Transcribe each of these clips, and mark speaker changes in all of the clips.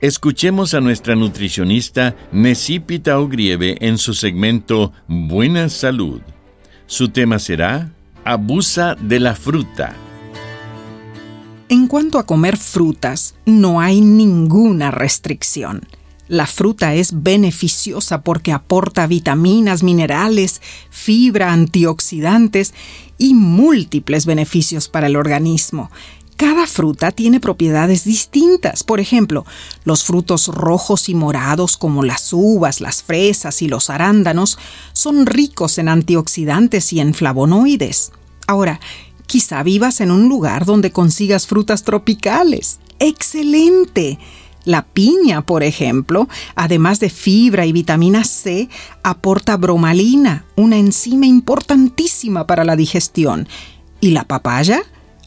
Speaker 1: escuchemos a nuestra nutricionista Necipita Ogrieve en su segmento Buena Salud. Su tema será Abusa de la fruta.
Speaker 2: En cuanto a comer frutas, no hay ninguna restricción. La fruta es beneficiosa porque aporta vitaminas, minerales, fibra, antioxidantes y múltiples beneficios para el organismo. Cada fruta tiene propiedades distintas. Por ejemplo, los frutos rojos y morados como las uvas, las fresas y los arándanos son ricos en antioxidantes y en flavonoides. Ahora, quizá vivas en un lugar donde consigas frutas tropicales. ¡Excelente! La piña, por ejemplo, además de fibra y vitamina C, aporta bromalina, una enzima importantísima para la digestión. ¿Y la papaya?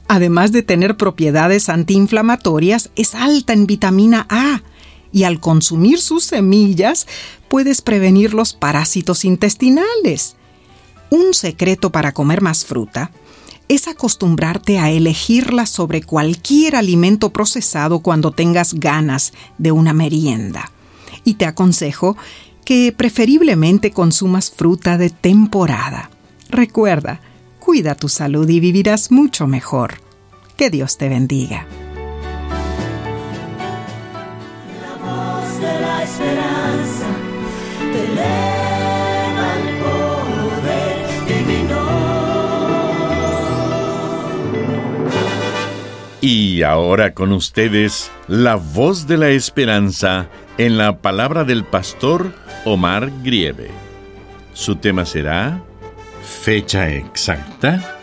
Speaker 2: Además de tener propiedades antiinflamatorias, es alta en vitamina A y al consumir sus semillas puedes prevenir los parásitos intestinales. Un secreto para comer más fruta es acostumbrarte a elegirla sobre cualquier alimento procesado cuando tengas ganas de una merienda. Y te aconsejo que preferiblemente consumas fruta de temporada. Recuerda, cuida tu salud y vivirás mucho mejor. Que Dios te bendiga.
Speaker 3: La voz de la esperanza te eleva el poder divino.
Speaker 1: Y ahora con ustedes, la voz de la esperanza en la palabra del pastor Omar Grieve. Su tema será fecha exacta.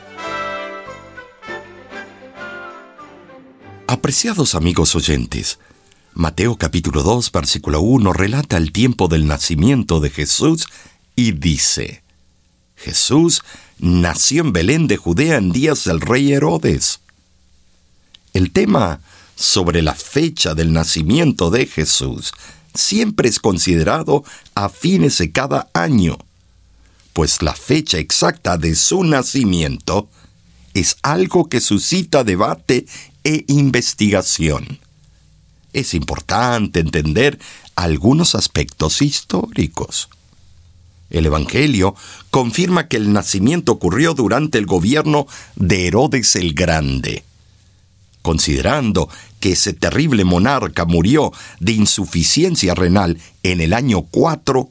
Speaker 4: Apreciados amigos oyentes, Mateo capítulo 2 versículo 1 relata el tiempo del nacimiento de Jesús y dice, Jesús nació en Belén de Judea en días del rey Herodes. El tema sobre la fecha del nacimiento de Jesús siempre es considerado a fines de cada año pues la fecha exacta de su nacimiento es algo que suscita debate e investigación. Es importante entender algunos aspectos históricos. El Evangelio confirma que el nacimiento ocurrió durante el gobierno de Herodes el Grande. Considerando que ese terrible monarca murió de insuficiencia renal en el año 4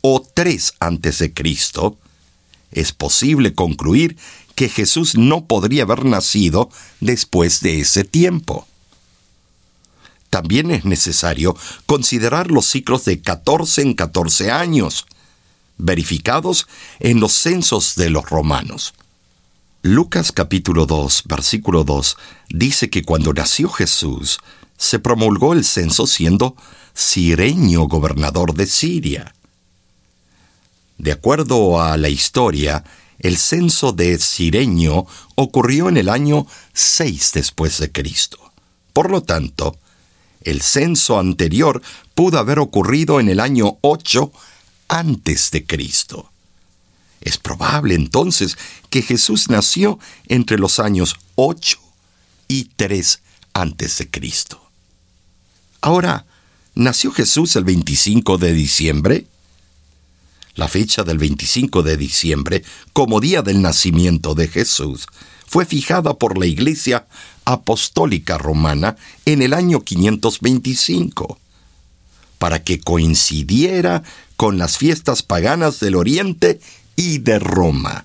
Speaker 4: o 3 a.C., es posible concluir que Jesús no podría haber nacido después de ese tiempo. También es necesario considerar los ciclos de 14 en 14 años, verificados en los censos de los romanos. Lucas capítulo 2, versículo 2 dice que cuando nació Jesús, se promulgó el censo siendo Sireño gobernador de Siria. De acuerdo a la historia, el censo de Sireño ocurrió en el año 6 después de Cristo. Por lo tanto, el censo anterior pudo haber ocurrido en el año 8 antes de Cristo. Es probable entonces que Jesús nació entre los años 8 y 3 antes de Cristo. Ahora, ¿nació Jesús el 25 de diciembre? La fecha del 25 de diciembre, como día del nacimiento de Jesús, fue fijada por la Iglesia Apostólica Romana en el año 525, para que coincidiera con las fiestas paganas del Oriente y de Roma.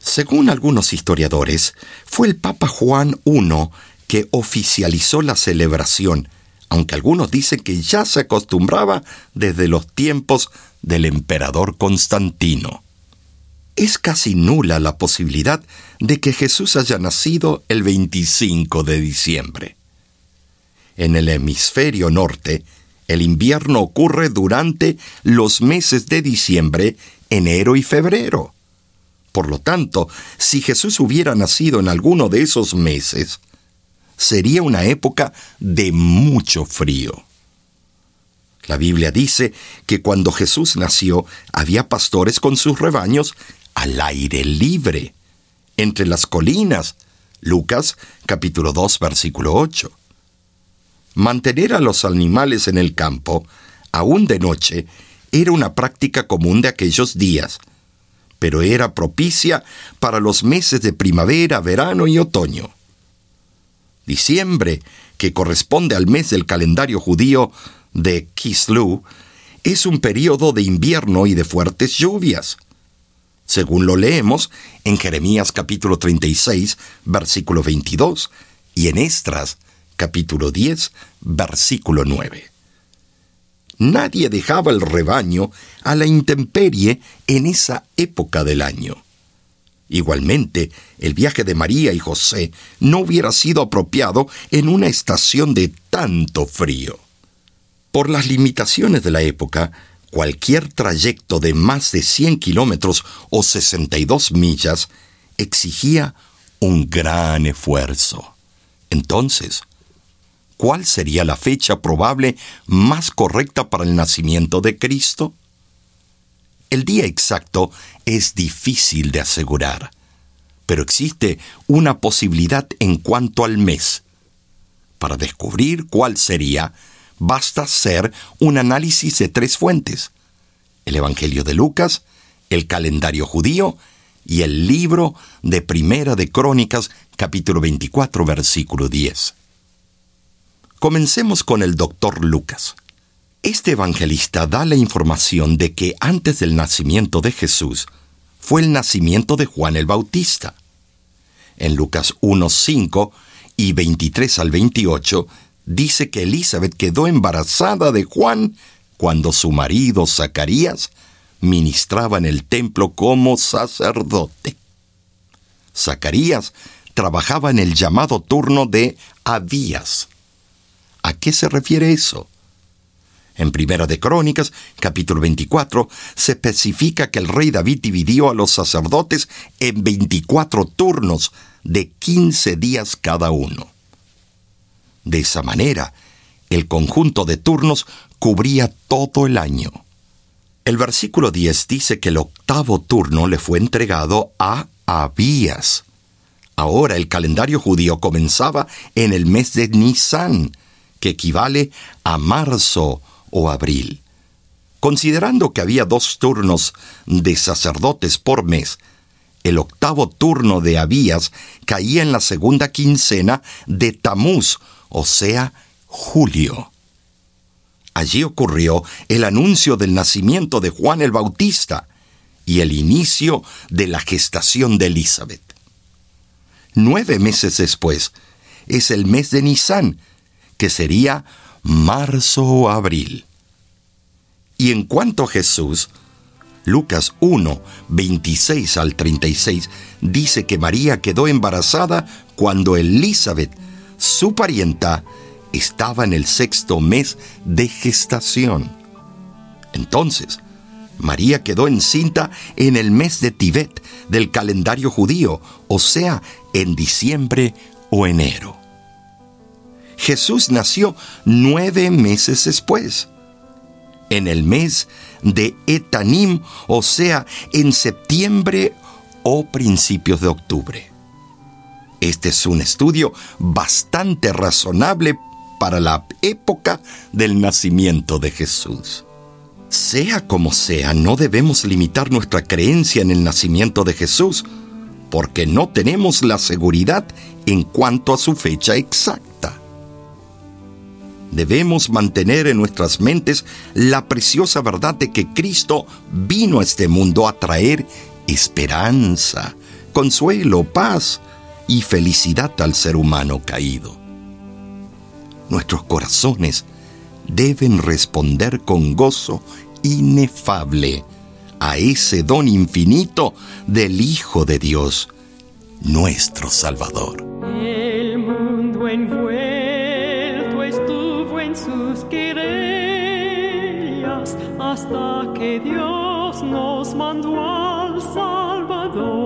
Speaker 4: Según algunos historiadores, fue el Papa Juan I que oficializó la celebración, aunque algunos dicen que ya se acostumbraba desde los tiempos del emperador Constantino. Es casi nula la posibilidad de que Jesús haya nacido el 25 de diciembre. En el hemisferio norte, el invierno ocurre durante los meses de diciembre, enero y febrero. Por lo tanto, si Jesús hubiera nacido en alguno de esos meses, sería una época de mucho frío. La Biblia dice que cuando Jesús nació había pastores con sus rebaños al aire libre, entre las colinas. Lucas capítulo 2 versículo 8. Mantener a los animales en el campo, aún de noche, era una práctica común de aquellos días, pero era propicia para los meses de primavera, verano y otoño. Diciembre, que corresponde al mes del calendario judío de Kislew, es un periodo de invierno y de fuertes lluvias. Según lo leemos en Jeremías capítulo 36, versículo 22, y en Estras capítulo 10, versículo 9. Nadie dejaba el rebaño a la intemperie en esa época del año. Igualmente, el viaje de María y José no hubiera sido apropiado en una estación de tanto frío. Por las limitaciones de la época, cualquier trayecto de más de 100 kilómetros o 62 millas exigía un gran esfuerzo. Entonces, ¿cuál sería la fecha probable más correcta para el nacimiento de Cristo? El día exacto es difícil de asegurar, pero existe una posibilidad en cuanto al mes. Para descubrir cuál sería, basta hacer un análisis de tres fuentes, el Evangelio de Lucas, el calendario judío y el libro de Primera de Crónicas, capítulo 24, versículo 10. Comencemos con el doctor Lucas. Este evangelista da la información de que antes del nacimiento de Jesús fue el nacimiento de Juan el Bautista. En Lucas 1, 5 y 23 al 28 dice que Elizabeth quedó embarazada de Juan cuando su marido Zacarías ministraba en el templo como sacerdote. Zacarías trabajaba en el llamado turno de Abías. ¿A qué se refiere eso? En Primera de Crónicas, capítulo 24, se especifica que el rey David dividió a los sacerdotes en 24 turnos de 15 días cada uno. De esa manera, el conjunto de turnos cubría todo el año. El versículo 10 dice que el octavo turno le fue entregado a Abías. Ahora el calendario judío comenzaba en el mes de Nisan, que equivale a marzo o abril. Considerando que había dos turnos de sacerdotes por mes, el octavo turno de Abías caía en la segunda quincena de Tamuz, o sea, julio. Allí ocurrió el anuncio del nacimiento de Juan el Bautista y el inicio de la gestación de Elizabeth. Nueve meses después es el mes de Nisan, que sería marzo o abril. Y en cuanto a Jesús, Lucas 1, 26 al 36 dice que María quedó embarazada cuando Elizabeth, su parienta, estaba en el sexto mes de gestación. Entonces, María quedó encinta en el mes de Tibet del calendario judío, o sea, en diciembre o enero. Jesús nació nueve meses después, en el mes de Etanim, o sea, en septiembre o principios de octubre. Este es un estudio bastante razonable para la época del nacimiento de Jesús. Sea como sea, no debemos limitar nuestra creencia en el nacimiento de Jesús, porque no tenemos la seguridad en cuanto a su fecha exacta. Debemos mantener en nuestras mentes la preciosa verdad de que Cristo vino a este mundo a traer esperanza, consuelo, paz y felicidad al ser humano caído. Nuestros corazones deben responder con gozo inefable a ese don infinito del Hijo de Dios, nuestro Salvador.
Speaker 5: El mundo envuelto estuvo en sus querellas hasta que Dios nos mandó al Salvador.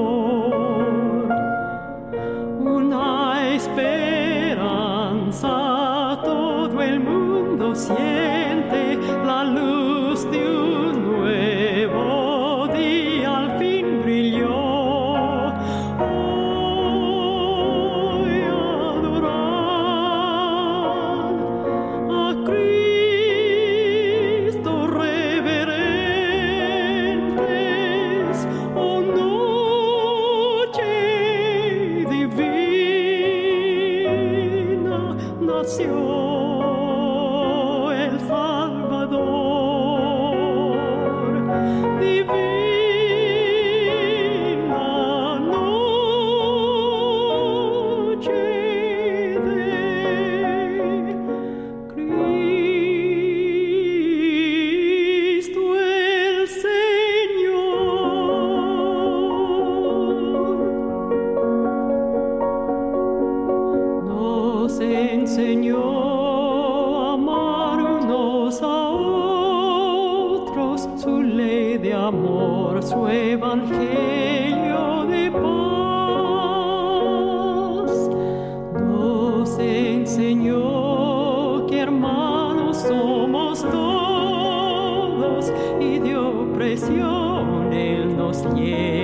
Speaker 5: Él nos lleva